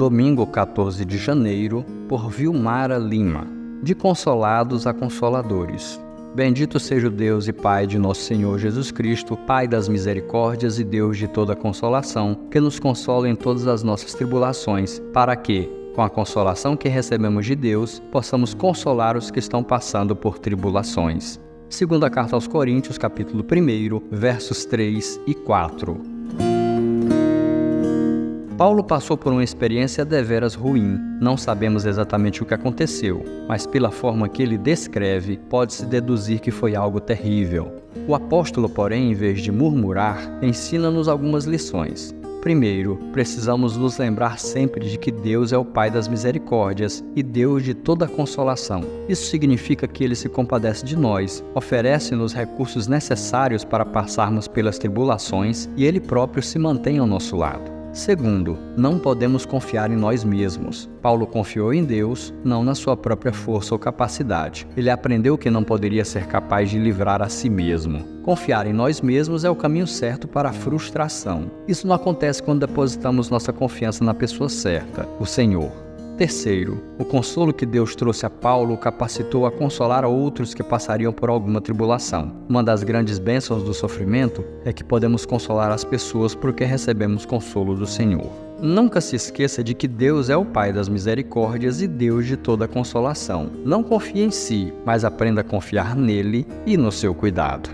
domingo 14 de janeiro, por Vilmara Lima. De consolados a consoladores. Bendito seja o Deus e Pai de nosso Senhor Jesus Cristo, Pai das misericórdias e Deus de toda consolação, que nos consola em todas as nossas tribulações, para que, com a consolação que recebemos de Deus, possamos consolar os que estão passando por tribulações. Segunda carta aos Coríntios, capítulo 1, versos 3 e 4. Paulo passou por uma experiência deveras ruim. Não sabemos exatamente o que aconteceu, mas pela forma que ele descreve, pode-se deduzir que foi algo terrível. O apóstolo, porém, em vez de murmurar, ensina-nos algumas lições. Primeiro, precisamos nos lembrar sempre de que Deus é o Pai das misericórdias e Deus de toda consolação. Isso significa que Ele se compadece de nós, oferece-nos recursos necessários para passarmos pelas tribulações e Ele próprio se mantém ao nosso lado. Segundo, não podemos confiar em nós mesmos. Paulo confiou em Deus, não na sua própria força ou capacidade. Ele aprendeu que não poderia ser capaz de livrar a si mesmo. Confiar em nós mesmos é o caminho certo para a frustração. Isso não acontece quando depositamos nossa confiança na pessoa certa, o Senhor. Terceiro, o consolo que Deus trouxe a Paulo o capacitou a consolar outros que passariam por alguma tribulação. Uma das grandes bênçãos do sofrimento é que podemos consolar as pessoas porque recebemos consolo do Senhor. Nunca se esqueça de que Deus é o Pai das misericórdias e Deus de toda consolação. Não confie em si, mas aprenda a confiar nele e no seu cuidado.